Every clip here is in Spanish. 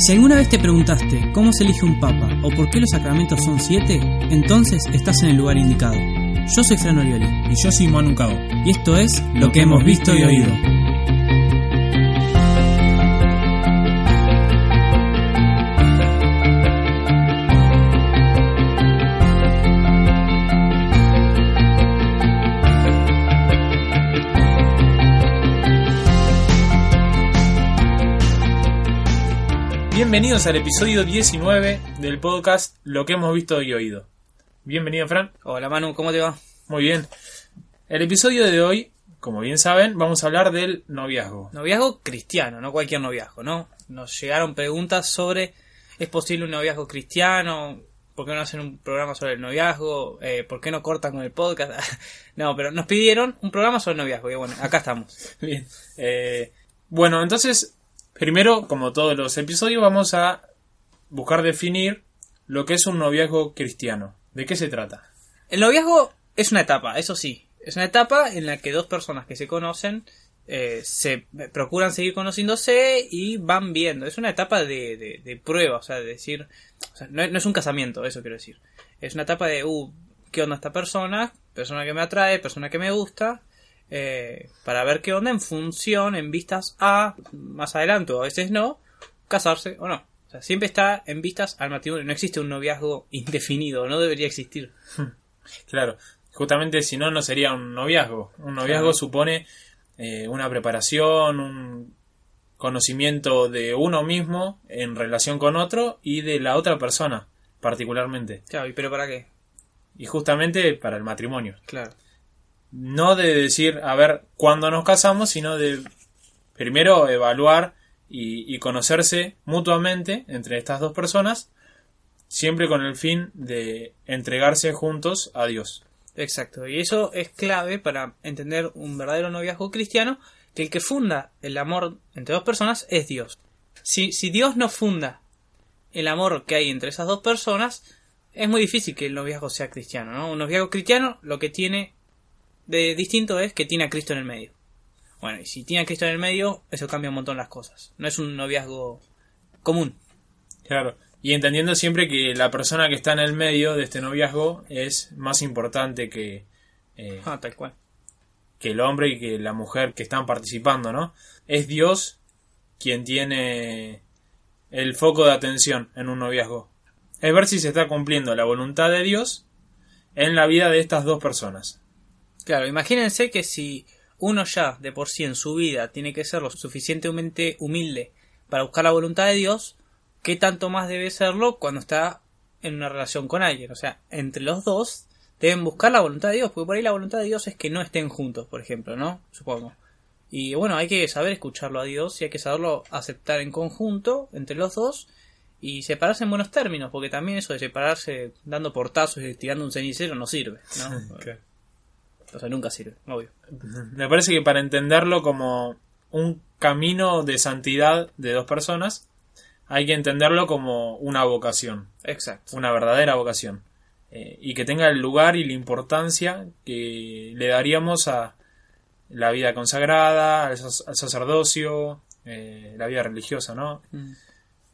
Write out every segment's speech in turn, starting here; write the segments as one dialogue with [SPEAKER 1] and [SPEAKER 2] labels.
[SPEAKER 1] Si alguna vez te preguntaste cómo se elige un papa o por qué los sacramentos son siete, entonces estás en el lugar indicado. Yo soy Fran Orioli
[SPEAKER 2] Y yo soy Manu Cao.
[SPEAKER 1] y esto es Lo que hemos visto y oído.
[SPEAKER 2] Bienvenidos al episodio 19 del podcast Lo que hemos visto y oído. Bienvenido, Fran.
[SPEAKER 1] Hola Manu, ¿cómo te va?
[SPEAKER 2] Muy bien. El episodio de hoy, como bien saben, vamos a hablar del noviazgo.
[SPEAKER 1] Noviazgo cristiano, no cualquier noviazgo, ¿no? Nos llegaron preguntas sobre ¿es posible un noviazgo cristiano? ¿Por qué no hacen un programa sobre el noviazgo? Eh, ¿Por qué no cortan con el podcast? no, pero nos pidieron un programa sobre el noviazgo y bueno, acá estamos.
[SPEAKER 2] Bien. Eh, bueno, entonces, primero, como todos los episodios, vamos a buscar definir lo que es un noviazgo cristiano. ¿De qué se trata?
[SPEAKER 1] El noviazgo es una etapa, eso sí. Es una etapa en la que dos personas que se conocen eh, se procuran seguir conociéndose y van viendo. Es una etapa de, de, prueba, o sea, de decir. no, no es un casamiento, eso quiero decir. Es una etapa de, uh, ¿qué onda esta persona? Persona que me atrae, persona que me gusta. Eh, para ver qué onda en función, en vistas a, más adelante o a veces no, casarse o no. O sea, siempre está en vistas al matrimonio. No existe un noviazgo indefinido, no debería existir.
[SPEAKER 2] Claro, justamente si no, no sería un noviazgo. Un noviazgo
[SPEAKER 1] Claro.
[SPEAKER 2] supone eh, una preparación, un conocimiento de uno mismo en relación con otro y de la otra persona, particularmente.
[SPEAKER 1] Claro, ¿y pero para qué?
[SPEAKER 2] Y justamente para el matrimonio.
[SPEAKER 1] Claro.
[SPEAKER 2] No de decir, a ver, cuándo nos casamos, sino de primero evaluar y, conocerse mutuamente entre estas dos personas, siempre con el fin de entregarse juntos a Dios.
[SPEAKER 1] Exacto, y eso es clave para entender un verdadero noviazgo cristiano, que el que funda el amor entre dos personas es Dios. Si, si Dios no funda el amor que hay entre esas dos personas, es muy difícil que el noviazgo sea cristiano, ¿no? Un noviazgo cristiano lo que tiene de distinto es que tiene a Cristo en el medio. Bueno, y si tiene a Cristo en el medio, eso cambia un montón las cosas. No es un noviazgo común.
[SPEAKER 2] Claro. Y entendiendo siempre que la persona que está en el medio de este noviazgo es más importante que, eh,
[SPEAKER 1] Ah, tal cual.
[SPEAKER 2] que el hombre y que la mujer que están participando, ¿no? Es Dios quien tiene el foco de atención en un noviazgo. Es ver si se está cumpliendo la voluntad de Dios en la vida de estas dos personas.
[SPEAKER 1] Claro, imagínense que si uno ya de por sí en su vida tiene que ser lo suficientemente humilde para buscar la voluntad de Dios, ¿qué tanto más debe serlo cuando está en una relación con alguien? O sea, entre los dos deben buscar la voluntad de Dios, porque por ahí la voluntad de Dios es que no estén juntos, por ejemplo, ¿no? Supongo. Y bueno, hay que saber escucharlo a Dios y hay que saberlo aceptar en conjunto entre los dos y separarse en buenos términos, porque también eso de separarse dando portazos y tirando un cenicero no sirve, ¿no? O sea, nunca sirve, obvio.
[SPEAKER 2] Me parece que para entenderlo como un camino de santidad de dos personas, hay que entenderlo como una vocación,
[SPEAKER 1] Exacto.
[SPEAKER 2] una verdadera vocación, eh, y que tenga el lugar y la importancia que le daríamos a la vida consagrada, al, sac- al sacerdocio, eh, la vida religiosa, ¿no?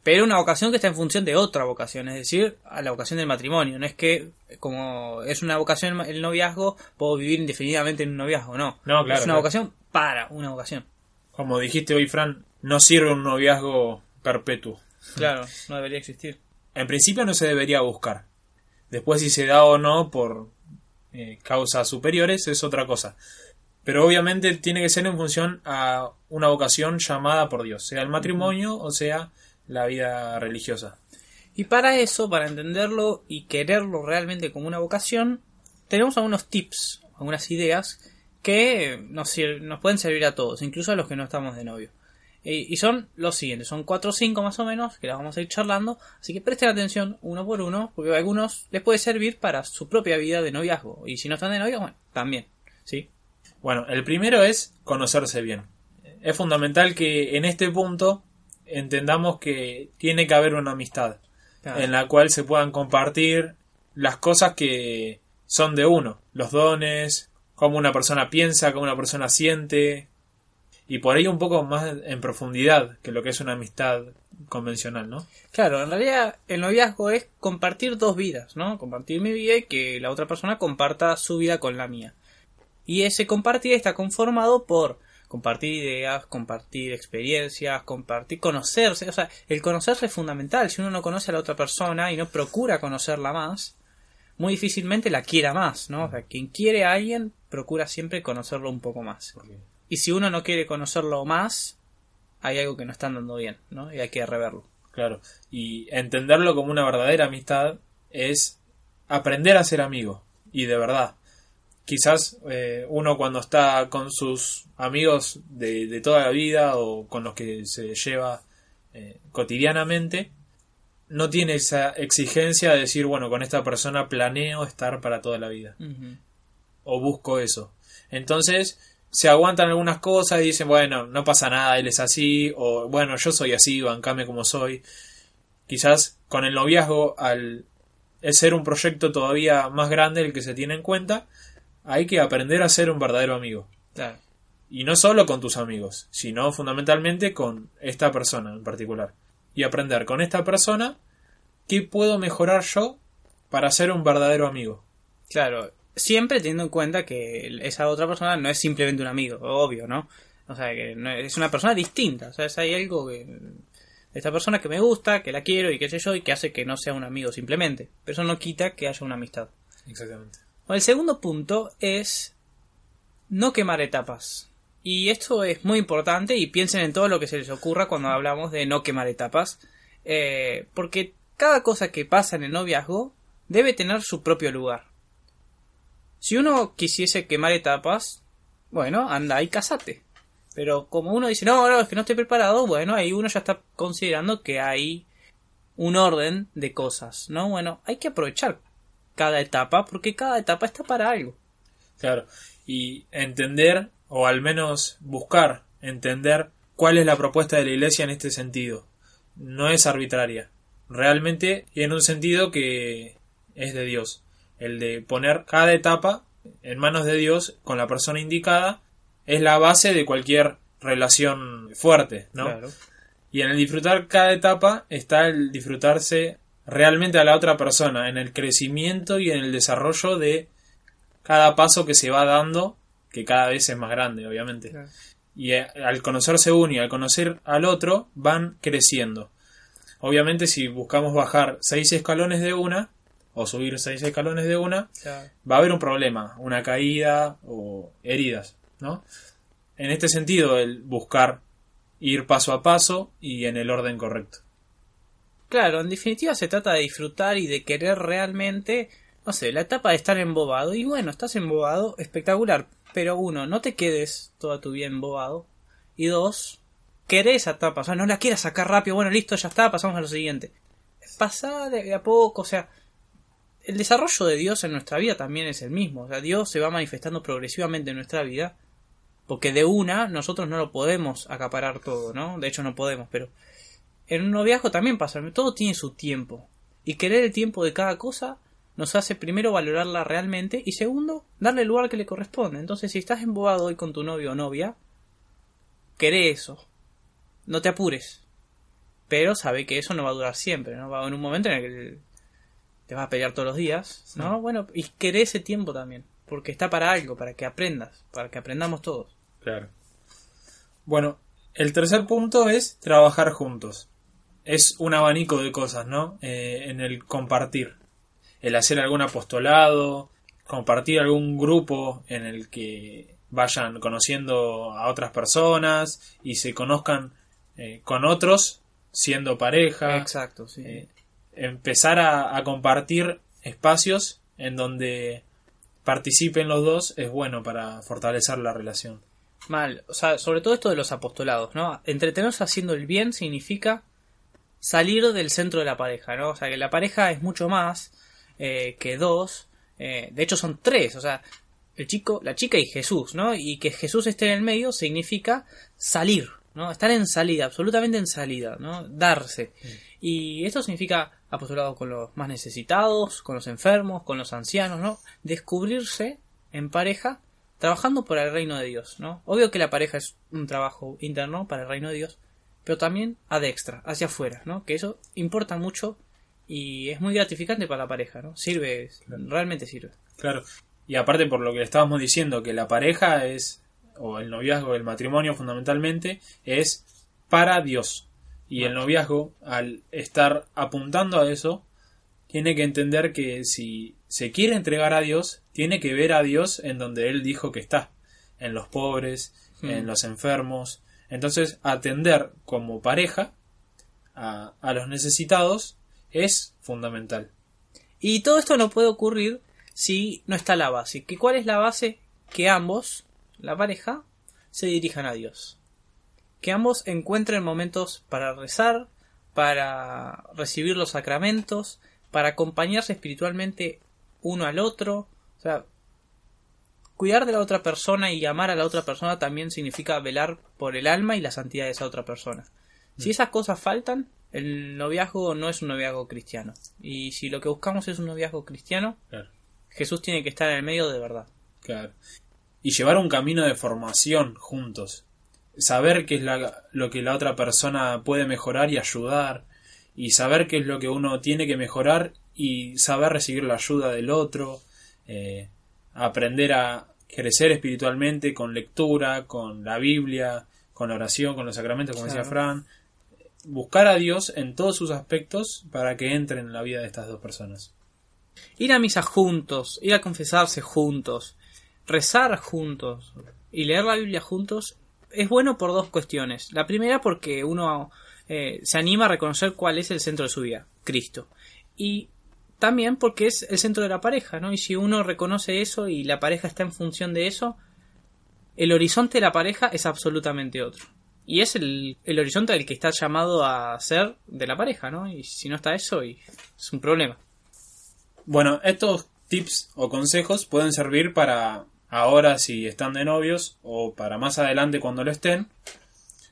[SPEAKER 1] Pero una vocación que está en función de otra vocación, es decir, a la vocación del matrimonio. No es que, como es una vocación el noviazgo, puedo vivir indefinidamente en un noviazgo, no.
[SPEAKER 2] No, claro,
[SPEAKER 1] Es una
[SPEAKER 2] claro.
[SPEAKER 1] vocación para una vocación.
[SPEAKER 2] Como dijiste hoy, Fran, no sirve un noviazgo perpetuo.
[SPEAKER 1] Claro, no debería existir.
[SPEAKER 2] En principio no se debería buscar. Después si se da o no por eh, causas superiores es otra cosa. Pero obviamente tiene que ser en función a una vocación llamada por Dios, sea el matrimonio o sea la vida religiosa.
[SPEAKER 1] Y para eso, para entenderlo y quererlo realmente como una vocación, tenemos algunos tips, algunas ideas que nos, nos pueden servir a todos, incluso a los que no estamos de novio. Y, y son los siguientes, son 4 o 5 más o menos, que las vamos a ir charlando, así que presten atención uno por uno, porque a algunos les puede servir para su propia vida de noviazgo, y si no están de novio, bueno, también, ¿sí?
[SPEAKER 2] Bueno, el primero es conocerse bien. Es fundamental que en este punto entendamos que tiene que haber una amistad
[SPEAKER 1] Claro.
[SPEAKER 2] en la cual se puedan compartir las cosas que son de uno, los dones, cómo una persona piensa, cómo una persona siente. y por ahí un poco más en profundidad que lo que es una amistad convencional, ¿no?
[SPEAKER 1] Claro, en realidad el noviazgo es compartir dos vidas, ¿no? Compartir mi vida y que la otra persona comparta su vida con la mía. Y ese compartir está conformado por compartir ideas, compartir experiencias, compartir, conocerse. O sea, el conocerse es fundamental. Si uno no conoce a la otra persona y no procura conocerla más, muy difícilmente la quiera más, ¿no? O sea, quien quiere a alguien procura siempre conocerlo un poco más. Y si uno no quiere conocerlo más, hay algo que no está andando bien, ¿no? Y hay que reverlo.
[SPEAKER 2] Claro. Y entenderlo como una verdadera amistad es aprender a ser amigo. Y de verdad. Quizás eh, uno cuando está con sus amigos de, toda la vida o con los que se lleva eh, cotidianamente, no tiene esa exigencia de decir, bueno, con esta persona planeo estar para toda la vida. O busco eso. Entonces, se aguantan algunas cosas y dicen, bueno, no pasa nada, él es así, o bueno, yo soy así, bancame como soy. Quizás con el noviazgo, al ser un proyecto todavía más grande el que se tiene en cuenta, hay que aprender a ser un verdadero amigo. Y no solo con tus amigos, sino fundamentalmente con esta persona en particular. Y aprender con esta persona qué puedo mejorar yo para ser un verdadero amigo.
[SPEAKER 1] Claro, siempre teniendo en cuenta que esa otra persona no es simplemente un amigo, obvio, ¿no? O sea, que es una persona distinta, o sea, hay algo que... Esta persona que me gusta, que la quiero y qué sé yo, y que hace que no sea un amigo simplemente. Pero eso no quita que haya una amistad.
[SPEAKER 2] Exactamente.
[SPEAKER 1] El segundo punto es no quemar etapas. Y esto es muy importante y piensen en todo lo que se les ocurra cuando hablamos de no quemar etapas. Eh, porque cada cosa que pasa en el noviazgo debe tener su propio lugar. Si uno quisiese quemar etapas, bueno, anda y casate. Pero como uno dice, no, no, es que no estoy preparado, bueno, ahí uno ya está considerando que hay un orden de cosas, ¿no? Bueno, hay que aprovechar cada etapa, porque cada etapa está para algo.
[SPEAKER 2] Claro, y entender, o al menos buscar entender cuál es la propuesta de la Iglesia en este sentido. No es arbitraria, realmente tiene un sentido que es de Dios. El de poner cada etapa en manos de Dios con la persona indicada es la base de cualquier relación fuerte, ¿no? Y en el disfrutar cada etapa está el disfrutarse realmente a la otra persona, en el crecimiento y en el desarrollo de cada paso que se va dando, que cada vez es más grande, obviamente. Y eh, al conocerse uno y al conocer al otro, van creciendo. Obviamente, si buscamos bajar seis escalones de una, o subir seis escalones de una, va a haber un problema, una caída o heridas, ¿no? En este sentido, el buscar ir paso a paso y en el orden correcto.
[SPEAKER 1] Claro, en definitiva se trata de disfrutar y de querer realmente, no sé, la etapa de estar embobado. Y bueno, estás embobado, espectacular. Pero uno, no te quedes toda tu vida embobado. Y dos, querés esa etapa, o sea, no la quieras sacar rápido, bueno, listo, ya está, pasamos a lo siguiente. Pasa de a poco, o sea, el desarrollo de Dios en nuestra vida también es el mismo. O sea, Dios se va manifestando progresivamente en nuestra vida. Porque de una nosotros no lo podemos acaparar todo, ¿no? De hecho no podemos, pero en un noviazgo también pasa, todo tiene su tiempo. Y querer el tiempo de cada cosa nos hace primero valorarla realmente y segundo, darle el lugar que le corresponde. Entonces, si estás embobado hoy con tu novio o novia, queré eso. No te apures. Pero sabe que eso no va a durar siempre, ¿no? Va a haber un momento en el que te vas a pelear todos los días, ¿no? Bueno, y queré ese tiempo también, porque está para algo, para que aprendas, para que aprendamos todos.
[SPEAKER 2] Claro. Bueno, el tercer punto es trabajar juntos es un abanico de cosas, ¿no? Eh, en el compartir. El hacer algún apostolado, compartir algún grupo en el que vayan conociendo a otras personas y se conozcan eh, con otros siendo pareja.
[SPEAKER 1] Exacto, sí.
[SPEAKER 2] Eh, empezar a, a, compartir espacios en donde participen los dos es bueno para fortalecer la relación.
[SPEAKER 1] Mal, o sea, sobre todo esto de los apostolados, ¿no? Entretenerse haciendo el bien significa salir del centro de la pareja, ¿no? O sea, que la pareja es mucho más eh, que dos, eh, de hecho son tres, o sea, el chico, la chica y Jesús, ¿no? Y que Jesús esté en el medio significa salir, ¿no? Estar en salida, absolutamente en salida, ¿no? Darse. Y esto significa apostolado con los más necesitados, con los enfermos, con los ancianos, ¿no? Descubrirse en pareja trabajando por el reino de Dios, ¿no? Obvio que la pareja es un trabajo interno para el reino de Dios, pero también a extra, hacia afuera, ¿no? Que eso importa mucho y es muy gratificante para la pareja, ¿no? Sirve, realmente sirve.
[SPEAKER 2] Claro. Y aparte por lo que le estábamos diciendo, que la pareja es, o el noviazgo, el matrimonio fundamentalmente, es para Dios. Y el noviazgo, al estar apuntando a eso, tiene que entender que si se quiere entregar a Dios, tiene que ver a Dios en donde Él dijo que está, en los pobres,
[SPEAKER 1] Hmm.
[SPEAKER 2] en los enfermos. Entonces, atender como pareja a, los necesitados es fundamental.
[SPEAKER 1] Y todo esto no puede ocurrir si no está la base. ¿Que ¿Cuál es la base? Que ambos, la pareja, se dirijan a Dios. Que ambos encuentren momentos para rezar, para recibir los sacramentos, para acompañarse espiritualmente uno al otro. O sea, cuidar de la otra persona y amar a la otra persona también significa velar por el alma y la santidad de esa otra persona. Si esas cosas faltan, el noviazgo no es un noviazgo cristiano. Y si lo que buscamos es un noviazgo cristiano,
[SPEAKER 2] Claro.
[SPEAKER 1] Jesús tiene que estar en el medio de verdad.
[SPEAKER 2] Claro. Y llevar un camino de formación juntos. Saber qué es la- lo que la otra persona puede mejorar y ayudar. Y saber qué es lo que uno tiene que mejorar y saber recibir la ayuda del otro. eh, aprender a crecer espiritualmente con lectura, con la Biblia, con la oración, con los sacramentos, como decía. Fran. Buscar a Dios en todos sus aspectos para que entre en la vida de estas dos personas.
[SPEAKER 1] Ir a misa juntos, ir a confesarse juntos, rezar juntos y leer la Biblia juntos es bueno por dos cuestiones. La primera porque uno eh, se anima a reconocer cuál es el centro de su vida, Cristo. Y también porque es el centro de la pareja, ¿no? Y si uno reconoce eso y la pareja está en función de eso, el horizonte de la pareja es absolutamente otro. Y es el, el horizonte del que está llamado a ser de la pareja, ¿no? Y si no está eso, y es un problema.
[SPEAKER 2] Bueno, estos tips o consejos pueden servir para ahora si están de novios o para más adelante cuando lo estén.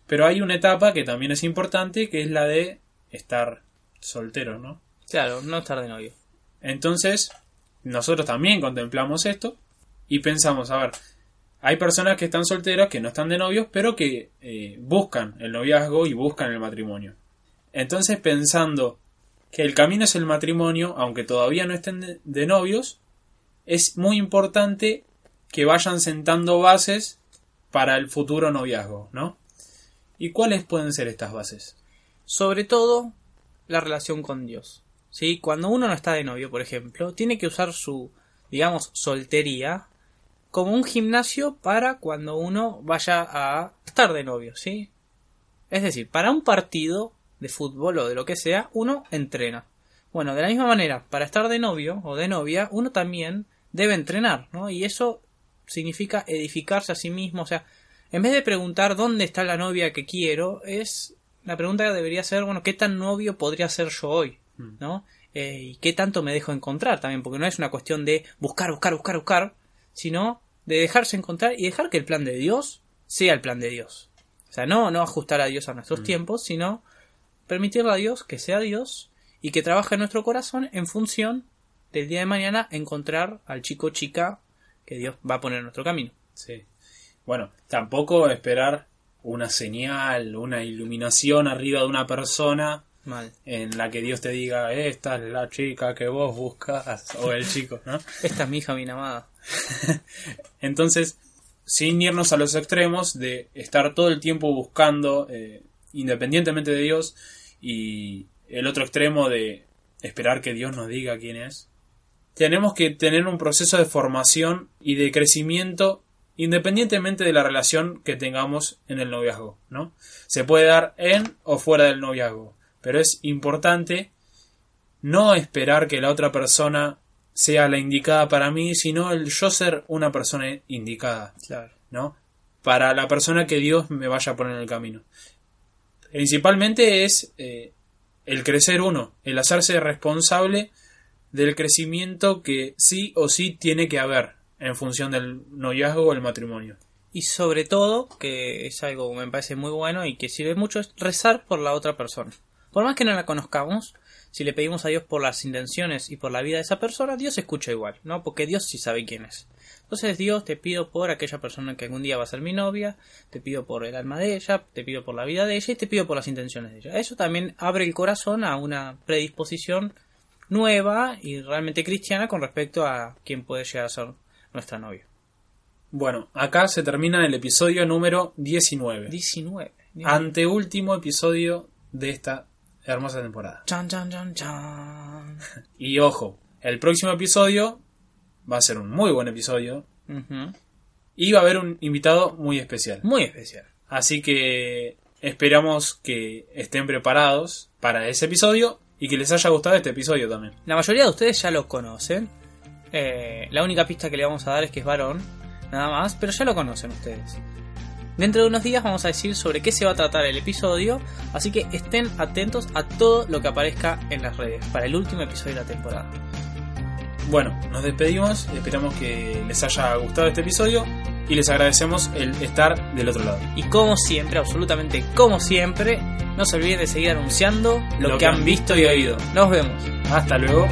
[SPEAKER 2] Pero hay una etapa que también es importante que es la de estar soltero, ¿no?
[SPEAKER 1] Claro, no estar de novio.
[SPEAKER 2] Entonces, nosotros también contemplamos esto y pensamos, a ver, hay personas que están solteras, que no están de novios, pero que eh, buscan el noviazgo y buscan el matrimonio. Entonces, pensando que el camino es el matrimonio, aunque todavía no estén de, de novios, es muy importante que vayan sentando bases para el futuro noviazgo, ¿no? ¿Y cuáles pueden ser estas bases?
[SPEAKER 1] Sobre todo, la relación con Dios. ¿Sí? Cuando uno no está de novio, por ejemplo, tiene que usar su, digamos, soltería como un gimnasio para cuando uno vaya a estar de novio, ¿sí? Es decir, para un partido de fútbol o de lo que sea, uno entrena. Bueno, de la misma manera, para estar de novio o de novia, uno también debe entrenar, ¿no? Y eso significa edificarse a sí mismo, o sea, en vez de preguntar dónde está la novia que quiero, es la pregunta debería ser, bueno, ¿qué tan novio podría ser yo hoy? ¿No? Eh, y qué tanto me dejo encontrar también, porque no es una cuestión de buscar, buscar, buscar, buscar, sino de dejarse encontrar y dejar que el plan de Dios sea el plan de Dios. O sea, no, no ajustar a Dios a nuestros tiempos, sino permitirle a Dios que sea Dios y que trabaje en nuestro corazón en función del día de mañana encontrar al chico o chica que Dios va a poner en nuestro camino.
[SPEAKER 2] Sí. Bueno, tampoco esperar una señal, una iluminación arriba de una persona
[SPEAKER 1] Mal.
[SPEAKER 2] en la que Dios te diga, esta es la chica que vos buscas, o el chico, ¿no?
[SPEAKER 1] Esta es mi hija bien amada.
[SPEAKER 2] Entonces, sin irnos a los extremos de estar todo el tiempo buscando, eh, independientemente de Dios, y el otro extremo de esperar que Dios nos diga quién es, tenemos que tener un proceso de formación y de crecimiento independientemente de la relación que tengamos en el noviazgo, ¿no? Se puede dar en o fuera del noviazgo, pero es importante no esperar que la otra persona sea la indicada para mí, sino el yo ser una persona indicada,
[SPEAKER 1] Claro.
[SPEAKER 2] ¿no? Para la persona que Dios me vaya a poner en el camino. Principalmente es eh, el crecer uno, el hacerse responsable del crecimiento que sí o sí tiene que haber en función del noviazgo o el matrimonio.
[SPEAKER 1] Y sobre todo, que es algo que me parece muy bueno y que sirve mucho, es rezar por la otra persona. Por más que no la conozcamos, si le pedimos a Dios por las intenciones y por la vida de esa persona, Dios escucha igual, ¿no? Porque Dios sí sabe quién es. Entonces, Dios, te pido por aquella persona que algún día va a ser mi novia, te pido por el alma de ella, te pido por la vida de ella y te pido por las intenciones de ella. Eso también abre el corazón a una predisposición nueva y realmente cristiana con respecto a quién puede llegar a ser nuestra novia.
[SPEAKER 2] Bueno, acá se termina el episodio número 19.
[SPEAKER 1] 19.
[SPEAKER 2] Anteúltimo episodio de esta hermosa temporada.
[SPEAKER 1] Chan, chan, chan, chan.
[SPEAKER 2] Y ojo, el próximo episodio va a ser un muy buen episodio y va a haber un invitado muy especial.
[SPEAKER 1] Muy especial.
[SPEAKER 2] Así que esperamos que estén preparados para ese episodio y que les haya gustado este episodio también.
[SPEAKER 1] La mayoría de ustedes ya lo conocen. Eh, la única pista que le vamos a dar es que es varón, nada más, pero ya lo conocen ustedes. Dentro de unos días vamos a decir sobre qué se va a tratar el episodio, así que estén atentos a todo lo que aparezca en las redes para el último episodio de la temporada.
[SPEAKER 2] Bueno, nos despedimos, esperamos que les haya gustado este episodio y les agradecemos el estar del otro lado.
[SPEAKER 1] Y como siempre, absolutamente como siempre, no se olviden de seguir anunciando lo, que han visto y oído. Nos vemos.
[SPEAKER 2] Hasta luego.